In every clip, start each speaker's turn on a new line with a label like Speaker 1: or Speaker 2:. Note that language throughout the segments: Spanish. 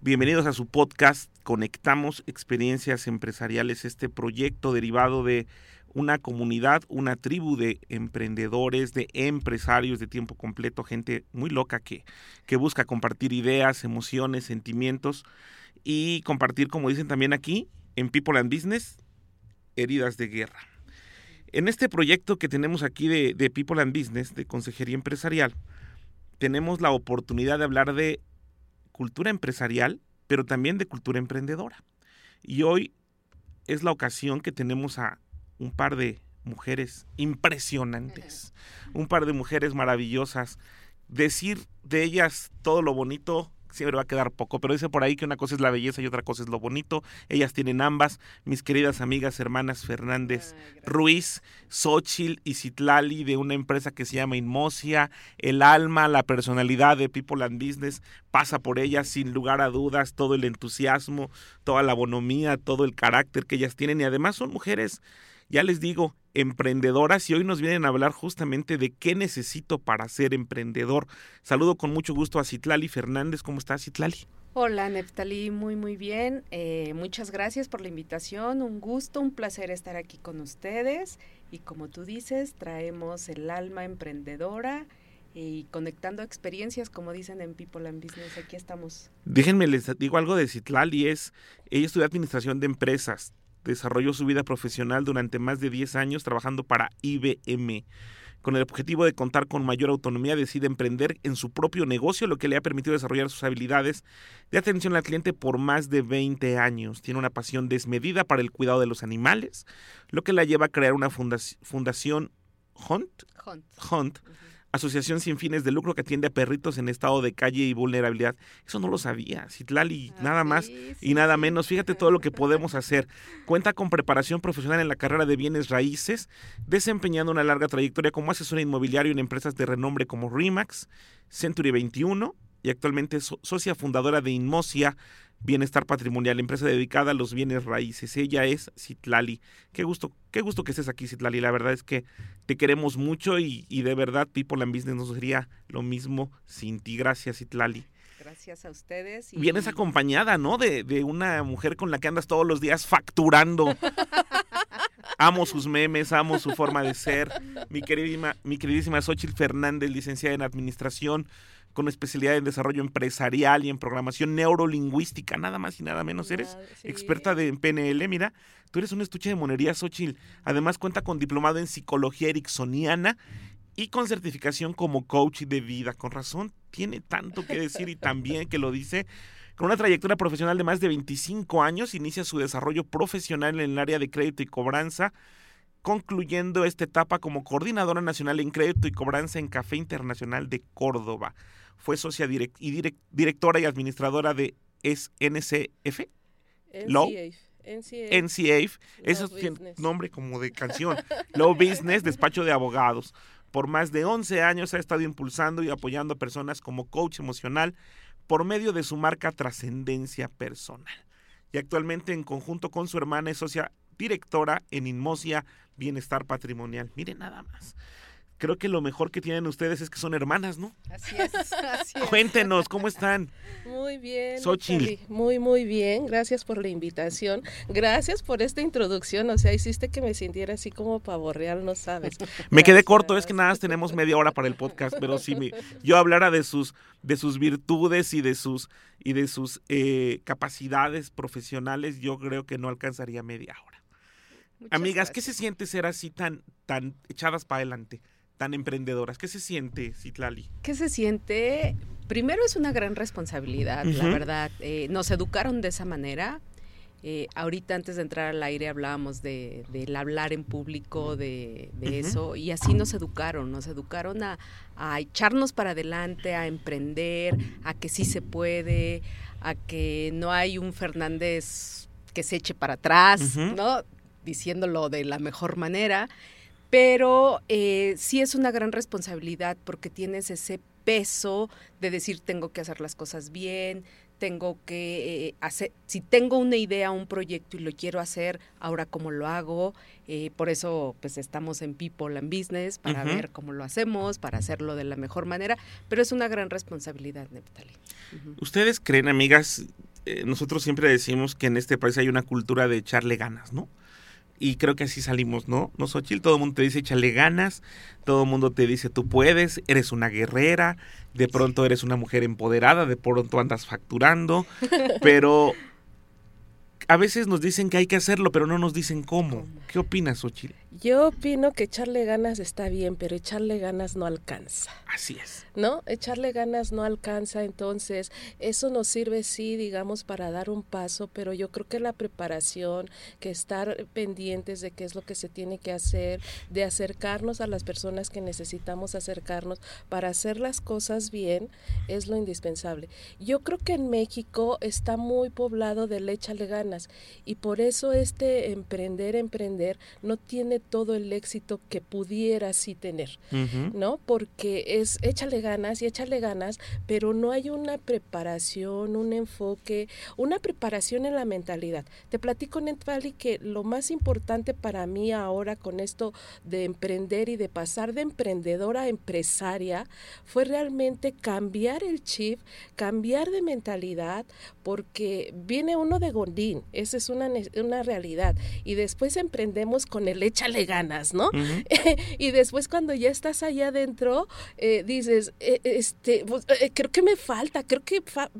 Speaker 1: Bienvenidos a su podcast Conectamos Experiencias Empresariales, este proyecto derivado de una comunidad, una tribu de emprendedores, de empresarios de tiempo completo, gente muy loca que, que busca compartir ideas, emociones, sentimientos y compartir, como dicen también aquí, en People and Business, heridas de guerra. En este proyecto que tenemos aquí de, de People and Business, de Consejería Empresarial, tenemos la oportunidad de hablar de cultura empresarial, pero también de cultura emprendedora. Y hoy es la ocasión que tenemos a un par de mujeres impresionantes, un par de mujeres maravillosas. Decir de ellas todo lo bonito siempre va a quedar poco, pero dice por ahí que una cosa es la belleza y otra cosa es lo bonito. Ellas tienen ambas, mis queridas amigas hermanas Fernández Ruiz, Xochil y Citlali de una empresa que se llama Inmosia. El alma, la personalidad de People and Business pasa por ellas sin lugar a dudas, todo el entusiasmo, toda la bonomía, todo el carácter que ellas tienen y además son mujeres ya les digo, emprendedoras y hoy nos vienen a hablar justamente de qué necesito para ser emprendedor. Saludo con mucho gusto a Citlali Fernández. ¿Cómo estás, Citlali?
Speaker 2: Hola, Neftali, muy, muy bien. Eh, muchas gracias por la invitación. Un gusto, un placer estar aquí con ustedes. Y como tú dices, traemos el alma emprendedora y conectando experiencias, como dicen en People and Business. Aquí estamos.
Speaker 1: Déjenme les digo algo de Citlali. Es, ella estudió administración de empresas desarrolló su vida profesional durante más de 10 años trabajando para IBM. Con el objetivo de contar con mayor autonomía, decide emprender en su propio negocio, lo que le ha permitido desarrollar sus habilidades de atención al cliente por más de 20 años. Tiene una pasión desmedida para el cuidado de los animales, lo que la lleva a crear una fundación Hunt,
Speaker 2: Hunt.
Speaker 1: Hunt asociación sin fines de lucro que atiende a perritos en estado de calle y vulnerabilidad. Eso no lo sabía. Citlali,
Speaker 2: Ah,
Speaker 1: nada más
Speaker 2: sí,
Speaker 1: y nada menos. Fíjate todo lo que podemos hacer. Cuenta con preparación profesional en la carrera de bienes raíces, desempeñando una larga trayectoria como asesora inmobiliario en empresas de renombre como Remax, Century 21 y actualmente es so- socia fundadora de Inmosia Bienestar Patrimonial, empresa dedicada a los bienes raíces. Ella es Citlali. Qué gusto, qué gusto que estés aquí, Citlali. La verdad es que te queremos mucho y, y de verdad People and Business no sería lo mismo sin ti. Gracias, Citlali.
Speaker 2: Gracias a ustedes. y-
Speaker 1: Vienes acompañada, ¿no? De, de una mujer con la que andas todos los días facturando. amo sus memes, amo su forma de ser. Mi queridísima, mi queridísima Xochitl Fernández, licenciada en Administración, con especialidad en Desarrollo Empresarial y en Programación Neurolingüística, nada más y nada menos. Eres
Speaker 2: sí.
Speaker 1: experta de, en PNL, mira. Tú eres un estuche de monería, Xochitl. Además cuenta con diplomado en Psicología Ericksoniana y con certificación como coach de vida. Con razón, tiene tanto que decir y también que lo dice. Con una trayectoria profesional de más de 25 años, inicia su desarrollo profesional en el área de crédito y cobranza, concluyendo esta etapa como coordinadora nacional en crédito y cobranza en Café Internacional de Córdoba. Fue socia direct- y direct- directora y administradora de SNCF, Low.
Speaker 3: NCAF. Business.
Speaker 1: nombre como de canción, Low Business, despacho de abogados. Por más de 11 años ha estado impulsando y apoyando a personas como coach emocional por medio de su marca Trascendencia Personal. Y actualmente en conjunto con su hermana es socia directora en Inmosia Bienestar Patrimonial. Miren nada más. Creo que lo mejor que tienen ustedes es que son hermanas, ¿no?
Speaker 2: Así es, así es.
Speaker 1: Cuéntenos, ¿cómo están?
Speaker 3: Muy bien.
Speaker 1: Xochitl.
Speaker 3: Muy, muy bien. Gracias por la invitación. Gracias por esta introducción. O sea, hiciste que me sintiera así como pavo real, no sabes.
Speaker 1: Me quedé corto, es que nada más tenemos media hora para el podcast, pero si me- yo hablara de sus, de sus virtudes y de sus, y de sus eh, capacidades profesionales, yo creo que no alcanzaría media hora.
Speaker 2: Muchas
Speaker 1: Amigas, ¿qué se siente ser así tan, tan echadas para adelante, tan emprendedoras? ¿Qué se siente, Citlali?
Speaker 2: ¿Qué se siente? Primero es una gran responsabilidad, la verdad. Eh, nos educaron de esa manera Eh, ahorita antes de entrar al aire hablábamos de, del hablar en público, de, eso, y así nos educaron, nos educaron a, echarnos para adelante, a emprender, a que sí se puede, a que no hay un Fernández que se eche para atrás, ¿no? Diciéndolo de la mejor manera, pero eh, sí es una gran responsabilidad porque tienes ese peso de decir tengo que hacer las cosas bien, tengo que eh, hacer, si tengo una idea, un proyecto y lo quiero hacer, ahora cómo lo hago. Eh, por eso pues estamos en People and Business para ver cómo lo hacemos, para hacerlo de la mejor manera, pero es una gran responsabilidad, Neptali.
Speaker 1: Ustedes creen, amigas, eh, nosotros siempre decimos que en este país hay una cultura de echarle ganas, ¿no? Y creo que así salimos, ¿no? No, Xochitl, todo el mundo te dice échale ganas, todo el mundo te dice tú puedes, eres una guerrera, de pronto eres una mujer empoderada, de pronto andas facturando, pero a veces nos dicen que hay que hacerlo, pero no nos dicen cómo. ¿Qué opinas, Ochil?
Speaker 3: Yo opino que echarle ganas está bien, pero echarle ganas no alcanza.
Speaker 1: Así es.
Speaker 3: ¿No? Echarle ganas no alcanza, entonces eso nos sirve, sí, digamos, para dar un paso, pero yo creo que la preparación, que estar pendientes de qué es lo que se tiene que hacer, de acercarnos a las personas que necesitamos acercarnos para hacer las cosas bien, es lo indispensable. Yo creo que en México está muy poblado del échale ganas y por eso este emprender, emprender, no tiene todo el éxito que pudiera sí tener, ¿no? Porque es échale ganas y échale ganas, pero no hay una preparación, un enfoque, una preparación en la mentalidad. Te platico, Netfali, que lo más importante para mí ahora con esto de emprender y de pasar de emprendedora a empresaria fue realmente cambiar el chip, cambiar de mentalidad, porque viene uno de Gondín, esa es una, una realidad, y después emprendemos con el échale ganas, ¿no? y después cuando ya estás allá adentro, eh, dices, eh, este, pues, eh, creo que me falta, creo que va,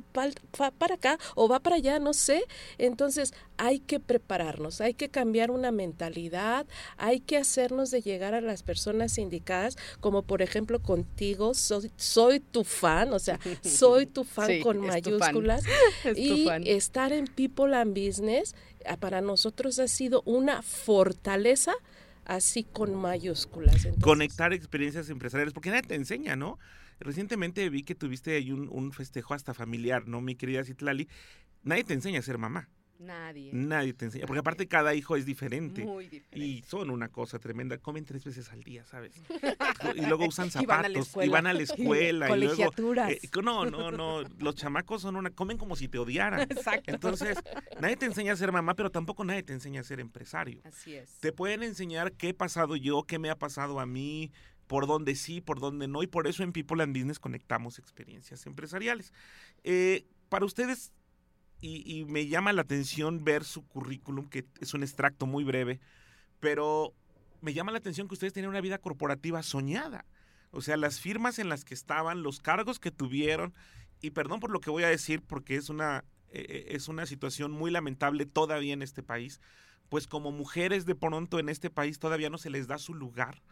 Speaker 3: para acá o va para allá, no sé. Entonces hay que prepararnos, hay que cambiar una mentalidad, hay que hacernos de llegar a las personas indicadas, como por ejemplo contigo, soy, soy tu fan, o sea, soy tu fan con mayúsculas, y estar en People and Business ah, para nosotros ha sido una fortaleza así con mayúsculas.
Speaker 1: Conectar experiencias empresariales, porque nadie te enseña, ¿no? Recientemente vi que tuviste ahí un, festejo hasta familiar, ¿no, mi querida Citlali? Nadie te enseña a ser mamá.
Speaker 2: Nadie.
Speaker 1: Nadie te enseña, porque aparte cada hijo es diferente. Muy diferente. Y son una cosa tremenda. Comen tres veces al día, ¿sabes? y luego usan zapatos y van a la escuela. y, luego, eh, no, no, no. Los chamacos son una. Comen como si te odiaran. Exacto. Entonces, nadie te enseña a ser mamá, pero tampoco nadie te enseña a ser empresario.
Speaker 2: Así es.
Speaker 1: Te pueden enseñar qué he pasado yo, qué me ha pasado a mí, por dónde sí, por dónde no. Y por eso en People and Business conectamos experiencias empresariales. Eh, para ustedes, y, me llama la atención ver su currículum, que es un extracto muy breve, pero me llama la atención que ustedes tienen una vida corporativa soñada. O sea, las firmas en las que estaban, los cargos que tuvieron, y perdón por lo que voy a decir, porque es una, eh, eh, es una situación muy lamentable todavía en este país, pues como mujeres de pronto en este país todavía no se les da su lugar.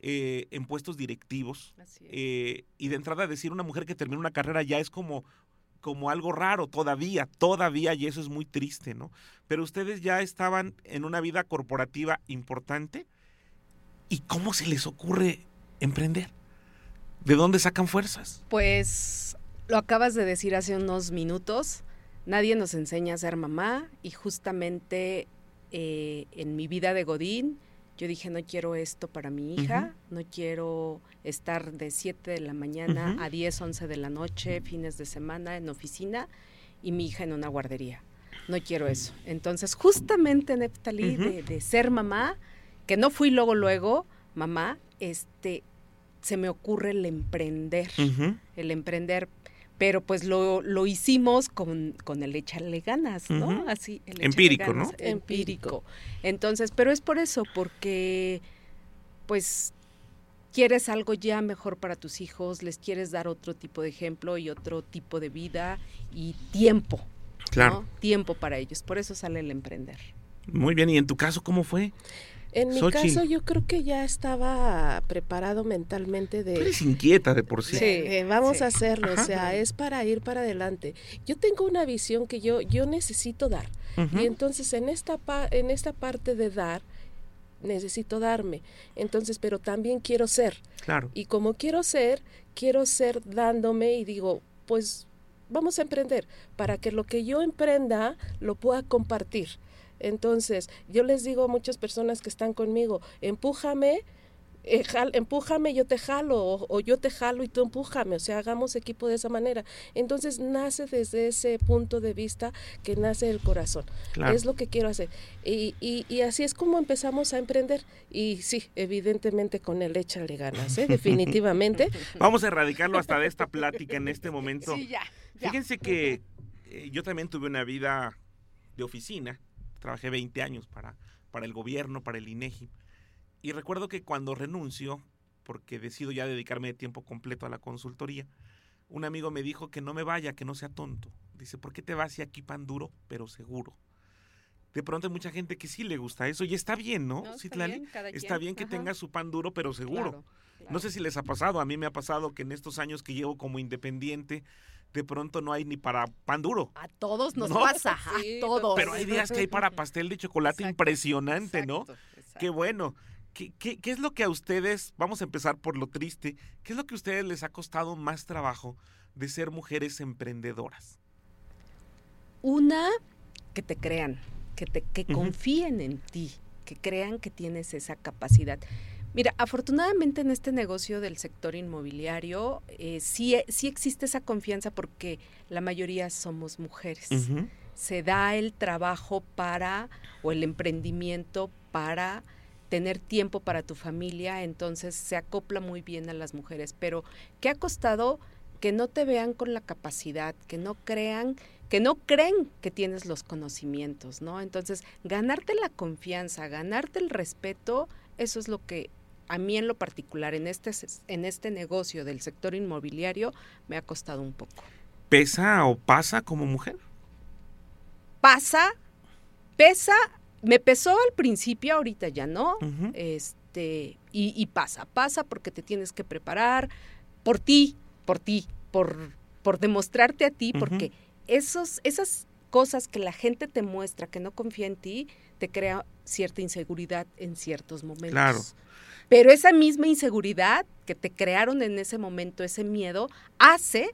Speaker 1: Eh, en puestos directivos. y de entrada decir una mujer que termina una carrera ya es como como algo raro todavía, todavía, y eso es muy triste, ¿no? Pero ustedes ya estaban en una vida corporativa importante. ¿Y cómo se les ocurre emprender? ¿De dónde sacan fuerzas?
Speaker 2: Pues lo acabas de decir hace unos minutos. Nadie nos enseña a ser mamá y justamente eh, en mi vida de Godín yo dije, no quiero esto para mi hija, no quiero estar de 7 de la mañana a 10, 11 de la noche, fines de semana en oficina y mi hija en una guardería. No quiero eso. Entonces, justamente, Neftalí, de, de, ser mamá, que no fui luego, luego, mamá, este, se me ocurre el emprender. El emprender pero pues lo, lo hicimos con, con, el echarle ganas, ¿no? Así,
Speaker 1: el empírico, ¿no?
Speaker 2: Empírico. Entonces, pero es por eso, porque pues quieres algo ya mejor para tus hijos, les quieres dar otro tipo de ejemplo y otro tipo de vida y tiempo. Claro. Tiempo para ellos, por eso sale el emprender.
Speaker 1: Muy bien, ¿y en tu caso cómo fue?
Speaker 3: En mi
Speaker 1: Xochitl.
Speaker 3: caso, yo creo que ya estaba preparado mentalmente
Speaker 1: Tú
Speaker 3: de,
Speaker 1: eres inquieta de por sí.
Speaker 2: Sí.
Speaker 3: vamos
Speaker 2: sí.
Speaker 3: a hacerlo,
Speaker 1: Ajá.
Speaker 3: o sea, es para ir para adelante. Yo tengo una visión que yo, yo necesito dar. Y entonces en esta, pa- en esta parte de dar, necesito darme. Entonces, pero también quiero ser.
Speaker 1: Claro.
Speaker 3: Y como quiero ser, quiero ser dándome y digo, pues vamos a emprender para que lo que yo emprenda lo pueda compartir. Entonces, yo les digo a muchas personas que están conmigo, empújame, eh, jal- empújame, yo te jalo, o, o yo te jalo y tú empújame, o sea, hagamos equipo de esa manera. Entonces, nace desde ese punto de vista que nace el corazón.
Speaker 1: Claro.
Speaker 3: Es lo que quiero hacer. Y, y, y así es como empezamos a emprender. Y sí, evidentemente con el échale ganas, ¿eh? definitivamente.
Speaker 1: Vamos a erradicarlo hasta de esta plática en este momento.
Speaker 2: Sí, ya. ya.
Speaker 1: Fíjense que eh, yo también tuve una vida de oficina. Trabajé 20 años para, para el gobierno, para el INEGI. Y recuerdo que cuando renuncio, porque decido ya dedicarme de tiempo completo a la consultoría, un amigo me dijo que no me vaya, que no sea tonto. Dice, ¿por qué te vas si aquí pan duro, pero seguro? De pronto hay mucha gente que sí le gusta eso y está bien, ¿no?
Speaker 2: No, está
Speaker 1: Citlali?
Speaker 2: bien,
Speaker 1: está bien que
Speaker 2: Ajá.
Speaker 1: tenga su pan duro, pero seguro.
Speaker 2: Claro,
Speaker 1: No sé si les ha pasado, a mí me ha pasado que en estos años que llevo como independiente, de pronto no hay ni para pan duro.
Speaker 2: A todos nos
Speaker 1: No.
Speaker 2: pasa,
Speaker 3: Sí,
Speaker 2: a todos.
Speaker 1: Pero hay días que hay para pastel de chocolate
Speaker 2: Exacto,
Speaker 1: impresionante, ¿no?
Speaker 2: Exacto.
Speaker 1: Qué bueno. ¿Qué, qué, qué es lo que a ustedes, vamos a empezar por lo triste, qué es lo que a ustedes les ha costado más trabajo de ser mujeres emprendedoras?
Speaker 2: Una, que te crean, que, te, que confíen en ti, que crean que tienes esa capacidad. Mira, afortunadamente en este negocio del sector inmobiliario eh, sí, sí existe esa confianza porque la mayoría somos mujeres. Se da el trabajo para, o el emprendimiento para tener tiempo para tu familia, entonces se acopla muy bien a las mujeres. Pero, ¿qué ha costado que no te vean con la capacidad, que no crean, que no creen que tienes los conocimientos, ¿no? Entonces, ganarte la confianza, ganarte el respeto, eso es lo que a mí en lo particular, en este, en este negocio del sector inmobiliario, me ha costado un poco.
Speaker 1: ¿Pesa o pasa como mujer?
Speaker 2: Pasa, pesa, me pesó al principio, ahorita ya no, este, y, y pasa, pasa porque te tienes que preparar por ti, por ti, por, por demostrarte a ti, porque esos, esas cosas que la gente te muestra que no confía en ti, te crea cierta inseguridad en ciertos momentos.
Speaker 1: Claro.
Speaker 2: Pero esa misma inseguridad que te crearon en ese momento, ese miedo, hace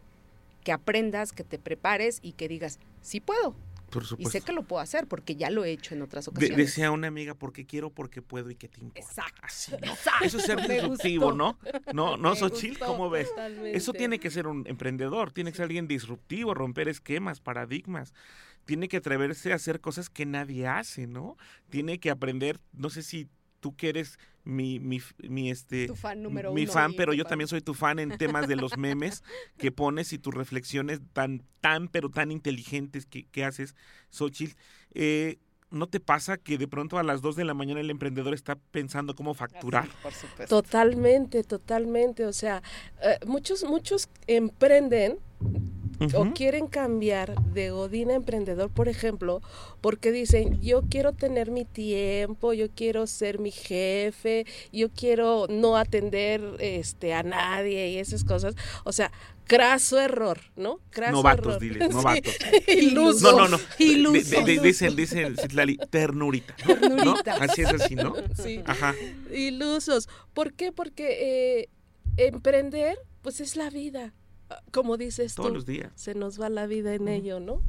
Speaker 2: que aprendas, que te prepares y que digas, sí puedo.
Speaker 1: Por
Speaker 2: Y sé que lo puedo hacer porque ya lo he hecho en otras
Speaker 1: De-
Speaker 2: ocasiones.
Speaker 1: decía una amiga, porque quiero, porque puedo y que te importa.
Speaker 2: Exacto.
Speaker 1: Así, ¿no?
Speaker 2: Exacto.
Speaker 1: Eso es ser disruptivo. ¿no? No, no, Xochitl, ¿cómo ves?
Speaker 3: totalmente.
Speaker 1: Eso tiene que ser un emprendedor, tiene que ser alguien disruptivo, romper esquemas, paradigmas. Tiene que atreverse a hacer cosas que nadie hace, ¿no? Tiene que aprender, no sé si tú que eres mi, mi, mi este,
Speaker 2: Tu fan número
Speaker 1: mi
Speaker 2: uno.
Speaker 1: fan, pero yo
Speaker 2: fan.
Speaker 1: también soy tu fan en temas de los memes que pones y tus reflexiones tan, tan, pero tan inteligentes que, que haces, Xochitl. Eh, ¿No te pasa que de pronto a las 2 de la mañana el emprendedor está pensando cómo facturar?
Speaker 2: Así, por supuesto.
Speaker 3: Totalmente, totalmente. O sea, eh, muchos, muchos emprenden o quieren cambiar de Godín a emprendedor, por ejemplo, porque dicen, yo quiero tener mi tiempo, yo quiero ser mi jefe, yo quiero no atender este, a nadie y esas cosas. O sea, craso error, ¿no? Craso
Speaker 1: Novatos,
Speaker 3: error.
Speaker 1: diles,
Speaker 3: Sí.
Speaker 1: novatos.
Speaker 3: Ilusos.
Speaker 1: No, no, no.
Speaker 2: Ilusos.
Speaker 1: De- de- de- dicen, dicen, Citlali, ternurita. ¿no?
Speaker 2: Ternurita.
Speaker 1: Así es así, ¿no?
Speaker 3: Sí.
Speaker 1: Ajá.
Speaker 3: Ilusos. ¿Por qué? Porque eh, emprender, pues es la vida. Como dices
Speaker 1: Todos
Speaker 3: tú,
Speaker 1: los días.
Speaker 3: se nos va la vida en ello, ¿no?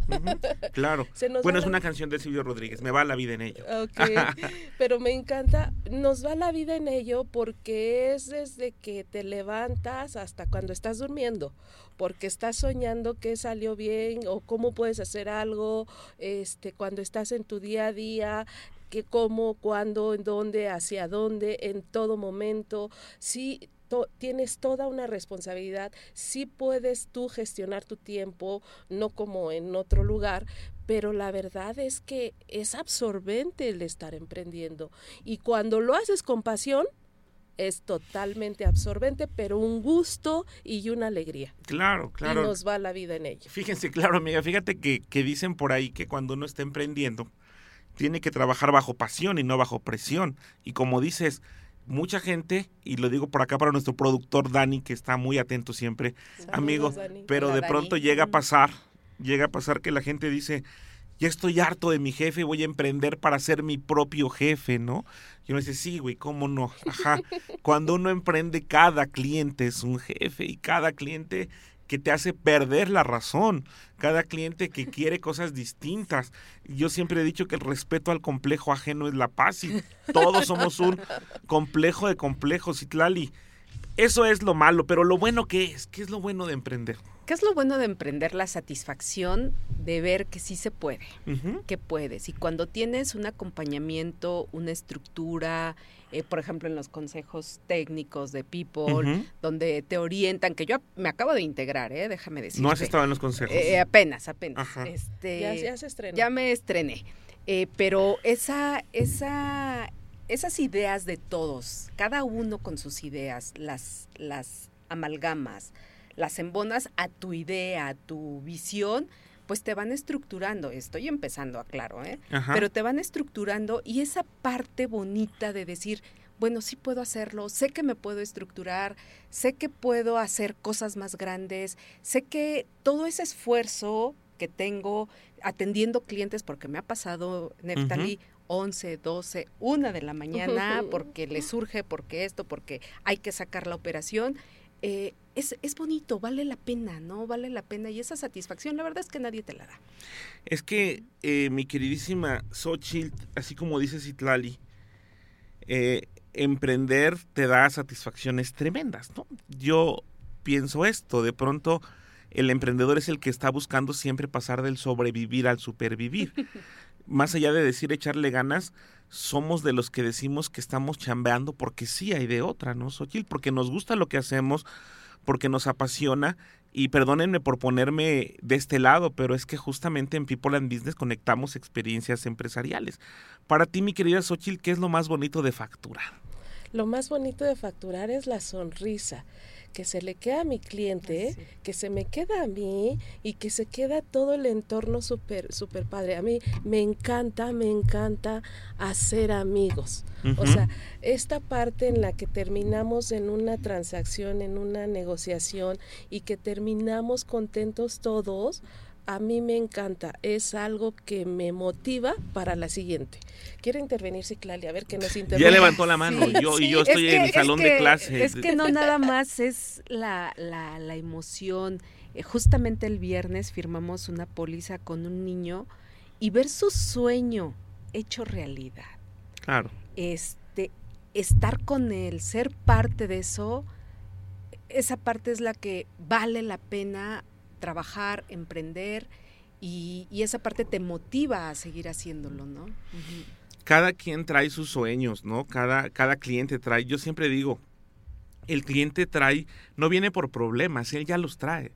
Speaker 1: Claro.
Speaker 3: Se nos
Speaker 1: Bueno, es
Speaker 3: la-
Speaker 1: una canción de Silvio Rodríguez. Me va la vida en ello.
Speaker 3: Ok, pero me encanta, nos va la vida en ello porque es desde que te levantas hasta cuando estás durmiendo, porque estás soñando que salió bien o cómo puedes hacer algo, este, cuando estás en tu día a día, que cómo, cuándo, en dónde, hacia dónde, en todo momento, sí to- tienes toda una responsabilidad, sí puedes tú gestionar tu tiempo, no como en otro lugar, pero la verdad es que es absorbente el estar emprendiendo. Y cuando lo haces con pasión, es totalmente absorbente, pero un gusto y una alegría.
Speaker 1: Claro,
Speaker 3: Y
Speaker 1: claro.
Speaker 3: nos va la vida en ello.
Speaker 1: Fíjense, claro, amiga, fíjate que, que dicen por ahí que cuando uno está emprendiendo, tiene que trabajar bajo pasión y no bajo presión. Y como dices, mucha gente, y lo digo por acá para nuestro productor Dani, que está muy atento siempre, amigo, pero
Speaker 2: Hola,
Speaker 1: de
Speaker 2: Dani.
Speaker 1: pronto llega a pasar, llega a pasar que la gente dice, ya estoy harto de mi jefe, voy a emprender para ser mi propio jefe, ¿no? Y uno dice, sí, güey, ¿cómo no? Ajá. Cuando uno emprende, cada cliente es un jefe y cada cliente que te hace perder la razón, cada cliente que quiere cosas distintas. Yo siempre he dicho que el respeto al complejo ajeno es la paz y todos somos un complejo de complejos, Itlali. Eso es lo malo, pero lo bueno que es, ¿qué es lo bueno de emprender?
Speaker 2: ¿Qué es lo bueno de emprender? La satisfacción de ver que sí se puede, que puedes. Y cuando tienes un acompañamiento, una estructura, eh, por ejemplo, en los consejos técnicos de People, donde te orientan, que yo me acabo de integrar, ¿eh? déjame decirte.
Speaker 1: No has estado en los consejos.
Speaker 2: Eh, apenas, apenas.
Speaker 1: Ajá.
Speaker 2: Este,
Speaker 3: Ya, ya se estrenó.
Speaker 2: ya me estrené. Eh, pero esa, esa, esas ideas de todos, cada uno con sus ideas, las, las amalgamas, las embonas a tu idea, a tu visión, pues te van estructurando. Estoy empezando, aclaro, ¿eh?
Speaker 1: Ajá.
Speaker 2: Pero te van estructurando y esa parte bonita de decir, bueno, sí puedo hacerlo, sé que me puedo estructurar, sé que puedo hacer cosas más grandes, sé que todo ese esfuerzo que tengo atendiendo clientes, porque me ha pasado, Neftali, 11, 12, 1 de la mañana, porque le surge, porque esto, porque hay que sacar la operación. eh, es, es bonito, vale la pena, ¿no? Vale la pena y esa satisfacción, la verdad es que nadie te la da.
Speaker 1: Es que eh, mi queridísima Xochitl, así como dice Citlali, eh, emprender te da satisfacciones tremendas, ¿no? Yo pienso esto, de pronto el emprendedor es el que está buscando siempre pasar del sobrevivir al supervivir. Más allá de decir echarle ganas, somos de los que decimos que estamos chambeando porque sí hay de otra, ¿no, Xochitl? Porque nos gusta lo que hacemos, porque nos apasiona y perdónenme por ponerme de este lado, pero es que justamente en People and Business conectamos experiencias empresariales. Para ti, mi querida Xochitl, ¿qué es lo más bonito de facturar?
Speaker 3: Lo más bonito de facturar es la sonrisa, que se le queda a mi cliente, que se me queda a mí y que se queda todo el entorno súper, súper padre. A mí me encanta, me encanta hacer amigos. O sea, esta parte en la que terminamos en una transacción, en una negociación y que terminamos contentos todos, a mí me encanta. Es algo que me motiva para la siguiente. Quiero intervenir, Ciclali, a ver que nos
Speaker 1: Ya
Speaker 3: intervenga.
Speaker 1: levantó la mano,
Speaker 2: Sí,
Speaker 1: yo, y yo
Speaker 2: es
Speaker 1: estoy
Speaker 2: que-
Speaker 1: en el salón de clase.
Speaker 2: Es que no nada más es la, la, la emoción. Eh, justamente el viernes firmamos una póliza con un niño y ver su sueño hecho realidad.
Speaker 1: Claro.
Speaker 2: Este, estar con él, ser parte de eso, esa parte es la que vale la pena trabajar, emprender y, y esa parte te motiva a seguir haciéndolo, ¿no?
Speaker 1: Cada quien trae sus sueños, ¿no? Cada, cada cliente trae, yo siempre digo, el cliente trae, no viene por problemas, él ya los trae.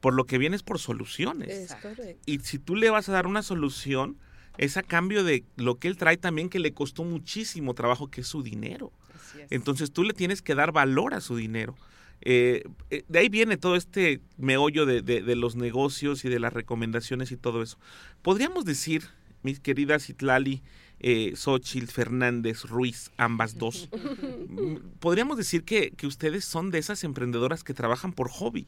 Speaker 1: Por lo que viene es por soluciones.
Speaker 3: Es correcto.
Speaker 1: Y si tú le vas a dar una solución, es a cambio de lo que él trae también que le costó muchísimo trabajo, que es su dinero.
Speaker 2: Así es.
Speaker 1: Entonces tú le tienes que dar valor a su dinero. Eh, eh, de ahí viene todo este meollo de, de- de los negocios y de las recomendaciones y todo eso. Podríamos decir, mis queridas Itlali, eh, Xochitl, Fernández, Ruiz, ambas dos, mm, podríamos decir que, que ustedes son de esas emprendedoras que trabajan por hobby.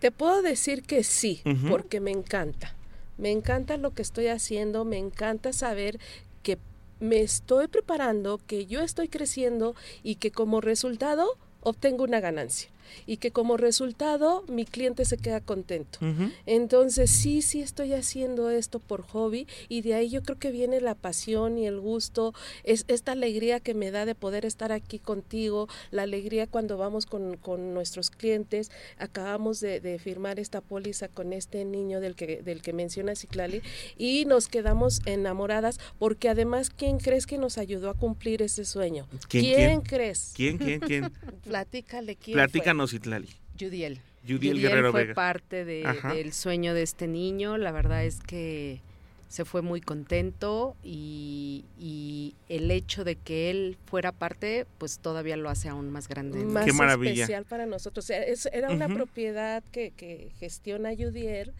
Speaker 3: Te puedo decir que sí, porque me encanta. Me encanta lo que estoy haciendo, me encanta saber que me estoy preparando, que yo estoy creciendo y que como resultado obtengo una ganancia y que como resultado mi cliente se queda contento. Entonces sí, sí estoy haciendo esto por hobby y de ahí yo creo que viene la pasión y el gusto, es esta alegría que me da de poder estar aquí contigo, la alegría cuando vamos con, con nuestros clientes. Acabamos de, de firmar esta póliza con este niño del que, del que menciona Ciclali y nos quedamos enamoradas porque además, ¿quién crees que nos ayudó a cumplir ese sueño?
Speaker 1: ¿Quién, quién?
Speaker 3: crees?
Speaker 1: ¿Quién, quién, quién?
Speaker 3: Platícale quién.
Speaker 1: Platícanos, Itlali.
Speaker 2: Judiel.
Speaker 1: Judiel Guerrero
Speaker 2: fue
Speaker 1: Vega.
Speaker 2: parte de- del sueño de este niño. La verdad es que se fue muy contento y, y, el hecho de que él fuera parte, pues todavía lo hace aún más grande.
Speaker 3: Más Qué maravilla. especial para nosotros. era una propiedad que, que, gestiona Judier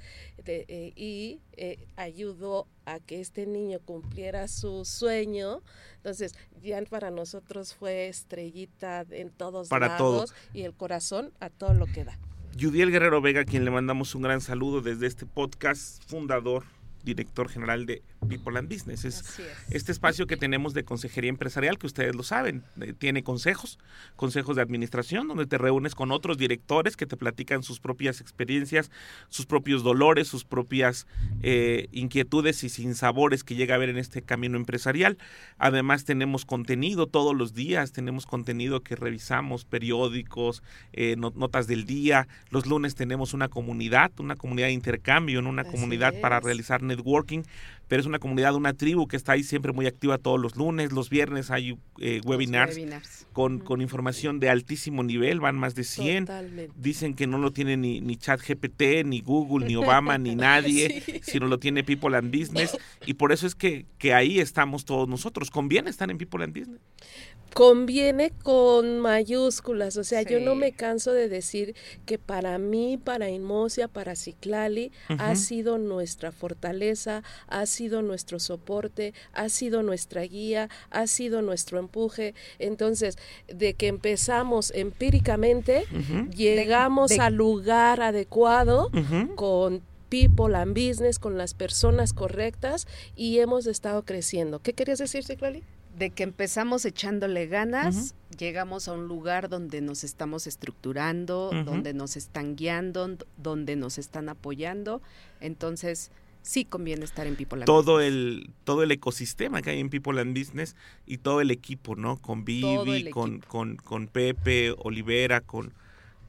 Speaker 3: eh, y eh, ayudó a que este niño cumpliera su sueño. Entonces, ya para nosotros fue estrellita en todos para lados y el corazón a todo lo que da.
Speaker 1: Judiel Guerrero Vega, a quien le mandamos un gran saludo desde este podcast, fundador director general de People and Business. Es, este espacio que tenemos de consejería empresarial, que ustedes lo saben, eh, tiene consejos, consejos de administración, donde te reúnes con otros directores que te platican sus propias experiencias, sus propios dolores, sus propias eh, inquietudes y sinsabores que llega a haber en este camino empresarial. Además tenemos contenido todos los días, tenemos contenido que revisamos, periódicos, eh, notas del día. Los lunes tenemos una comunidad, una comunidad de intercambio, en una comunidad para realizar networking, networking pero es una comunidad, una tribu que está ahí siempre muy activa todos los lunes, los viernes hay eh, webinars, Con, con, información de altísimo nivel, van más de 100. Dicen que no lo tiene ni, ni chat GPT, ni Google, ni Obama, ni nadie, sino lo tiene People and Business. Y por eso es que, que ahí estamos todos nosotros. ¿Conviene estar en People and Business?
Speaker 3: conviene con mayúsculas, o sea, yo no me canso de decir que para mí, para Inmosia, para Ciclali, ha sido nuestra fortaleza, ha sido nuestro soporte, ha sido nuestra guía, ha sido nuestro empuje. Entonces, de que empezamos empíricamente, llegamos al lugar adecuado con people and business, con las personas correctas y hemos estado creciendo. ¿Qué querías decir, Ciclali?
Speaker 2: de que empezamos echándole ganas, llegamos a un lugar donde nos estamos estructurando, donde nos están guiando, donde nos están apoyando. Entonces, sí conviene estar en People and
Speaker 1: todo
Speaker 2: Business.
Speaker 1: El, todo el ecosistema que hay en People and Business y todo el equipo, ¿no? Con Vivi, con, con, con Pepe, Olivera, con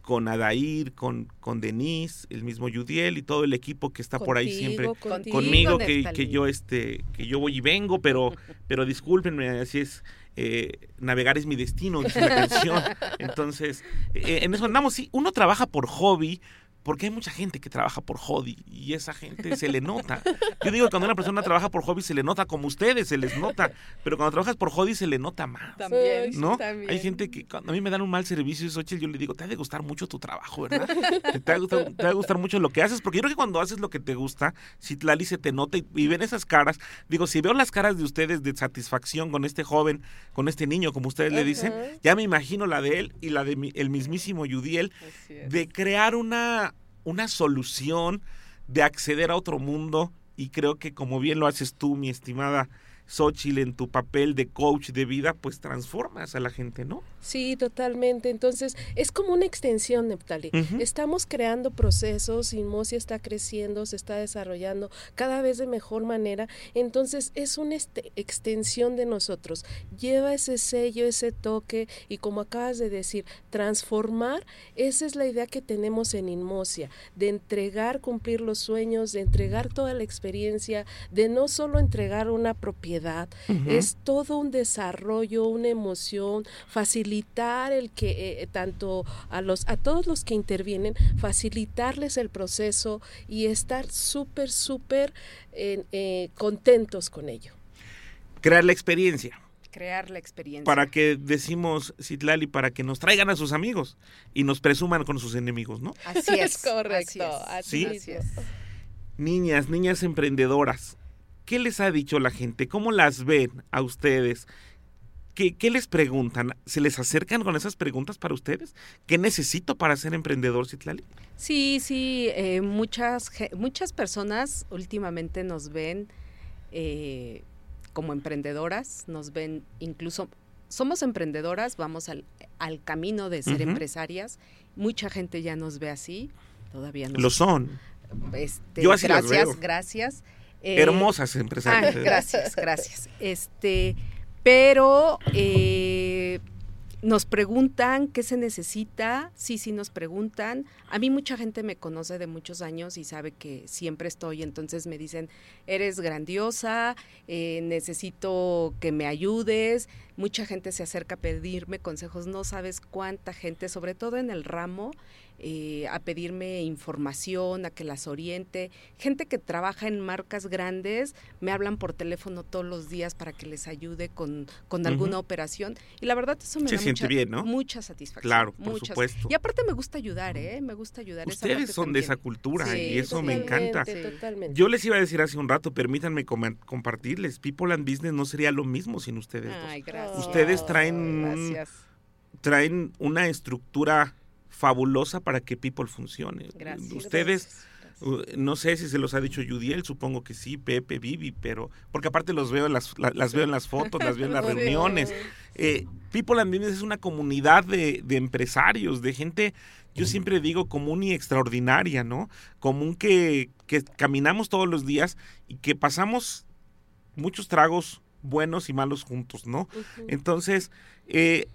Speaker 1: con Adair, con, con Denise, el mismo Yudiel y todo el equipo que está por ahí siempre conmigo, que, que, yo este, que yo voy y vengo, pero, pero discúlpenme, así es. Eh, navegar es mi destino, dice la canción. Entonces, eh, en eso andamos. Sí, uno trabaja por hobby, porque hay mucha gente que trabaja por hobby y esa gente se le nota. Yo digo que cuando una persona trabaja por hobby se le nota como ustedes, se les nota, pero cuando trabajas por hobby se le nota más. También, ¿no? Hay gente que cuando a mí me dan un mal servicio, yo le digo, te ha de gustar mucho tu trabajo, ¿verdad? Te, va a gustar mucho lo que haces, porque yo creo que cuando haces lo que te gusta, si Tlali se te nota y, ven esas caras, digo, si veo las caras de ustedes de satisfacción con este joven, con este niño, como ustedes le dicen, ya me imagino la de él y la de el mismísimo Yudiel, de crear una una solución de acceder a otro mundo y creo que como bien lo haces tú, mi estimada Xochitl, en tu papel de coach de vida, pues transformas a la gente, ¿no?
Speaker 3: Sí, totalmente. Entonces, es como una extensión, Neptali. Estamos creando procesos, Inmosia está creciendo, se está desarrollando cada vez de mejor manera. Entonces, es una este, extensión de nosotros. Lleva ese sello, ese toque y como acabas de decir, transformar, esa es la idea que tenemos en Inmosia, de entregar, cumplir los sueños, de entregar toda la experiencia, de no solo entregar una propiedad, es todo un desarrollo, una emoción, facilitar el que eh, tanto a los a todos los que intervienen facilitarles el proceso y estar súper súper eh, contentos con ello.
Speaker 1: Crear la experiencia.
Speaker 2: Crear la experiencia.
Speaker 1: Para que decimos Citlali para que nos traigan a sus amigos y nos presuman con sus enemigos no
Speaker 2: así es
Speaker 3: correcto así
Speaker 1: es. niñas niñas emprendedoras ¿Qué les ha dicho la gente? ¿Cómo las ven a ustedes? ¿Qué, les preguntan? ¿Se les acercan con esas preguntas para ustedes? ¿Qué necesito para ser emprendedor, Citlali?
Speaker 2: Sí, sí, eh, muchas, muchas personas últimamente nos ven eh, como emprendedoras, nos ven incluso, somos emprendedoras, vamos al, camino de ser empresarias, mucha gente ya nos ve así, todavía no.
Speaker 1: Lo son.
Speaker 2: Este, Yo así gracias, gracias.
Speaker 1: Eh, Hermosas empresarias.
Speaker 2: Ah, gracias, gracias. Este, pero eh, nos preguntan qué se necesita, sí, sí nos preguntan. A mí mucha gente me conoce de muchos años y sabe que siempre estoy, entonces me dicen, eres grandiosa, eh, necesito que me ayudes. Mucha gente se acerca a pedirme consejos, no sabes cuánta gente, sobre todo en el ramo, eh, a pedirme información, a que las oriente. Gente que trabaja en marcas grandes me hablan por teléfono todos los días para que les ayude con, con alguna operación. Y la verdad eso me
Speaker 1: Se
Speaker 2: da
Speaker 1: siente
Speaker 2: mucha,
Speaker 1: bien, ¿no?
Speaker 2: mucha satisfacción.
Speaker 1: Claro, por
Speaker 2: muchas.
Speaker 1: supuesto.
Speaker 2: Y aparte me gusta ayudar, ¿eh? Me gusta ayudar.
Speaker 1: Ustedes son de esa cultura
Speaker 2: Sí,
Speaker 1: y eso me encanta.
Speaker 2: Sí.
Speaker 3: totalmente.
Speaker 1: Yo les iba a decir hace un rato, permítanme com- compartirles, People and Business no sería lo mismo sin ustedes dos.
Speaker 2: Ay, gracias.
Speaker 1: Ustedes traen
Speaker 2: Gracias.
Speaker 1: Traen una estructura fabulosa para que People funcione.
Speaker 2: Gracias.
Speaker 1: Ustedes,
Speaker 2: Gracias.
Speaker 1: uh, no sé si se los ha dicho Judiel, supongo que sí, Pepe, Vivi, pero porque aparte los veo en las, la- las veo en las fotos, las veo en las reuniones. Eh, People and Business es una comunidad de, de empresarios, de gente, yo siempre digo común y extraordinaria, ¿no? Común que, que caminamos todos los días y que pasamos muchos tragos buenos y malos juntos, ¿no? Entonces, eh,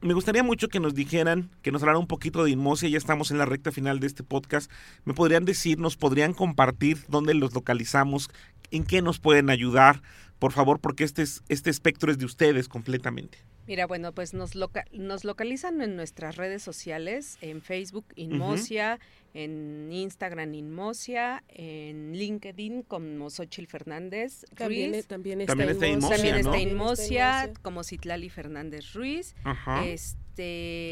Speaker 1: me gustaría mucho que nos dijeran, que nos hablaran un poquito de Inmosia, ya estamos en la recta final de este podcast. ¿Me podrían decir, nos podrían compartir dónde los localizamos, en qué nos pueden ayudar? Por favor, porque este, es, este espectro es de ustedes completamente.
Speaker 2: Mira, bueno, pues nos, loca- nos localizan en nuestras redes sociales, en Facebook Inmosia, en Instagram Inmosia, en LinkedIn como Xochil Fernández
Speaker 3: También,
Speaker 2: Ruiz.
Speaker 3: también está,
Speaker 1: También está
Speaker 3: Inmosia,
Speaker 2: También
Speaker 1: ¿no?
Speaker 2: está
Speaker 3: También
Speaker 2: Inmosia. como Citlali Fernández Ruiz.
Speaker 1: Ajá.
Speaker 2: Este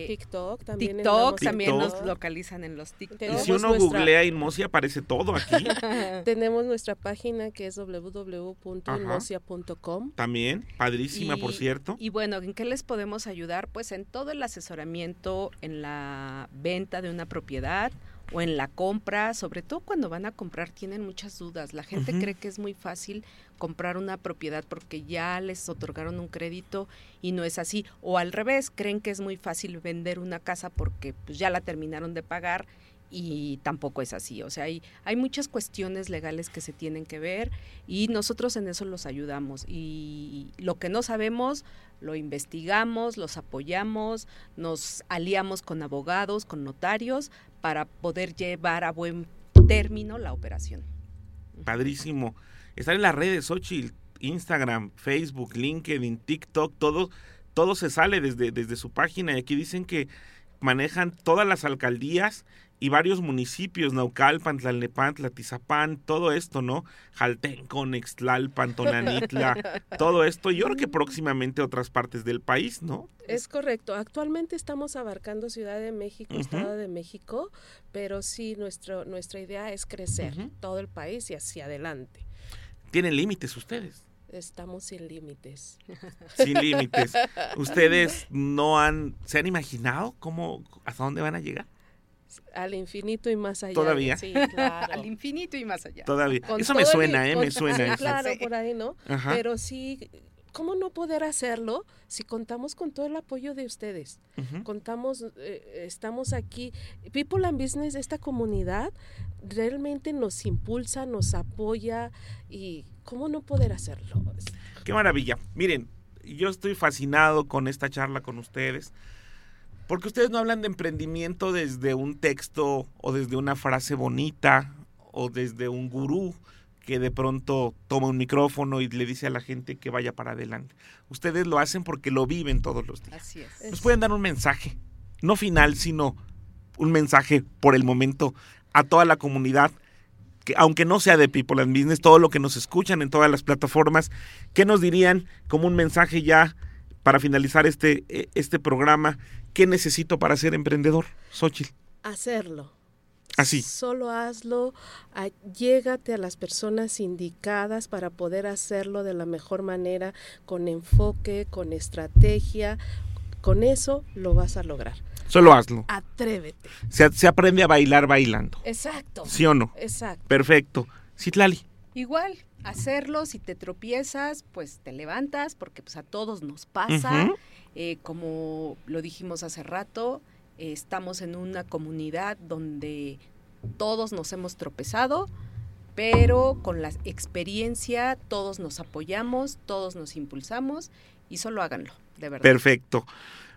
Speaker 3: TikTok también.
Speaker 2: TikTok
Speaker 3: en
Speaker 2: también nos localizan en los TikTok.
Speaker 1: y
Speaker 3: Tenemos
Speaker 1: si uno
Speaker 3: nuestra-
Speaker 1: googlea Inmosia, aparece todo aquí.
Speaker 3: Tenemos nuestra página que es www.inmosia.com.
Speaker 1: También, padrísima, por cierto.
Speaker 2: Y bueno, ¿en qué les podemos ayudar? Pues en todo el asesoramiento, en la venta de una propiedad o en la compra, sobre todo cuando van a comprar tienen muchas dudas. La gente cree que es muy fácil comprar una propiedad porque ya les otorgaron un crédito y no es así. O al revés, creen que es muy fácil vender una casa porque pues, ya la terminaron de pagar y tampoco es así. O sea, hay, hay muchas cuestiones legales que se tienen que ver y nosotros en eso los ayudamos. Y lo que no sabemos, lo investigamos, los apoyamos, nos aliamos con abogados, con notarios, para poder llevar a buen término la operación.
Speaker 1: Padrísimo. Estar en las redes, Xochitl, Instagram, Facebook, LinkedIn, TikTok, todo, todo se sale desde, desde su página. Y aquí dicen que manejan todas las alcaldías y varios municipios, Naucalpan, Tlalnepantla, Tizapán, todo esto, ¿no? Jaltenco, Nextlalpan, Tonanitla, todo esto. Y yo creo que próximamente otras partes del país, ¿no?
Speaker 3: Es correcto. Actualmente estamos abarcando Ciudad de México,
Speaker 1: Ujú.
Speaker 3: Estado de México, pero sí nuestro, nuestra idea es crecer todo el país y hacia adelante.
Speaker 1: Tienen límites ustedes.
Speaker 3: Estamos sin límites.
Speaker 1: sin límites. ¿Ustedes no han, se han imaginado cómo, hasta dónde van a llegar?
Speaker 3: Al infinito y más allá.
Speaker 1: ¿Todavía?
Speaker 3: Sí, claro.
Speaker 2: Al infinito y más allá.
Speaker 1: Todavía.
Speaker 3: Con
Speaker 1: Eso me
Speaker 3: el-
Speaker 1: suena, ¿eh?
Speaker 3: con-
Speaker 1: Me suena
Speaker 3: sí,
Speaker 1: eso.
Speaker 3: Claro,
Speaker 2: Sí.
Speaker 3: por ahí, ¿no?
Speaker 1: Ajá.
Speaker 3: Pero sí, ¿cómo no poder hacerlo si contamos con todo el apoyo de ustedes?
Speaker 1: Ujú.
Speaker 3: Contamos, eh, estamos aquí. People and Business, esta comunidad realmente nos impulsa, nos apoya y ¿cómo no poder hacerlo?
Speaker 1: Qué maravilla. Miren, yo estoy fascinado con esta charla con ustedes. Porque ustedes no hablan de emprendimiento desde un texto o desde una frase bonita o desde un gurú que de pronto toma un micrófono y le dice a la gente que vaya para adelante. Ustedes lo hacen porque lo viven todos los días.
Speaker 2: Así es.
Speaker 1: Nos pueden dar un mensaje, no final, sino un mensaje por el momento a toda la comunidad, que aunque no sea de People and Business, todo lo que nos escuchan en todas las plataformas, ¿qué nos dirían como un mensaje ya para finalizar este, eh, este programa? ¿Qué necesito para ser emprendedor, Xochitl?
Speaker 3: Hacerlo.
Speaker 1: Así.
Speaker 3: Solo hazlo, a- llégate a las personas indicadas para poder hacerlo de la mejor manera, con enfoque, con estrategia. Con eso lo vas a lograr.
Speaker 1: Solo hazlo.
Speaker 3: Atrévete.
Speaker 1: Se, se aprende a bailar bailando.
Speaker 3: Exacto.
Speaker 1: ¿Sí o no?
Speaker 3: Exacto.
Speaker 1: Perfecto. Citlali.
Speaker 2: Igual, hacerlo, si te tropiezas, pues te levantas, porque pues a todos nos pasa. Eh, como lo dijimos hace rato, estamos en una comunidad donde todos nos hemos tropezado, pero con la experiencia todos nos apoyamos, todos nos impulsamos y solo háganlo, de verdad.
Speaker 1: Perfecto.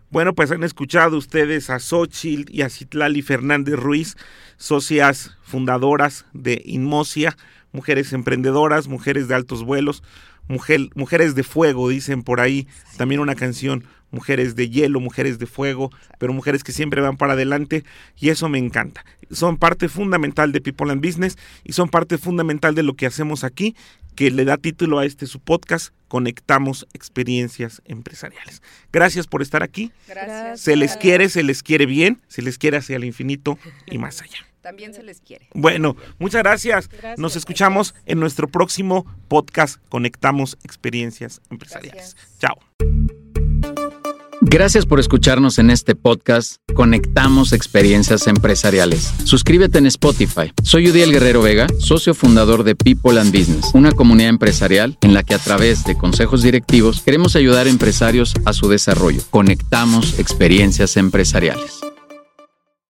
Speaker 1: Bueno, pues han escuchado ustedes a Xochitl y a Citlali Fernández Ruiz, socias fundadoras de Inmosia, mujeres emprendedoras, mujeres de altos vuelos, mujer, mujeres de fuego, dicen por ahí, también una canción, mujeres de hielo, mujeres de fuego, pero mujeres que siempre van para adelante y eso me encanta. Son parte fundamental de People and Business y son parte fundamental de lo que hacemos aquí, que le da título a este su podcast, Conectamos Experiencias Empresariales. Gracias por estar aquí.
Speaker 2: Gracias.
Speaker 1: Se les quiere, se les quiere bien, se les quiere hacia el infinito y más allá.
Speaker 2: También se les quiere.
Speaker 1: Bueno, muchas gracias.
Speaker 3: Gracias.
Speaker 1: Nos escuchamos en nuestro próximo podcast Conectamos Experiencias Empresariales.
Speaker 2: Gracias.
Speaker 1: Chao.
Speaker 4: Gracias por escucharnos en este podcast Conectamos Experiencias Empresariales. Suscríbete en Spotify. Soy Udiel Guerrero Vega, socio fundador de People and Business, una comunidad empresarial en la que a través de consejos directivos queremos ayudar a empresarios a su desarrollo. Conectamos Experiencias Empresariales.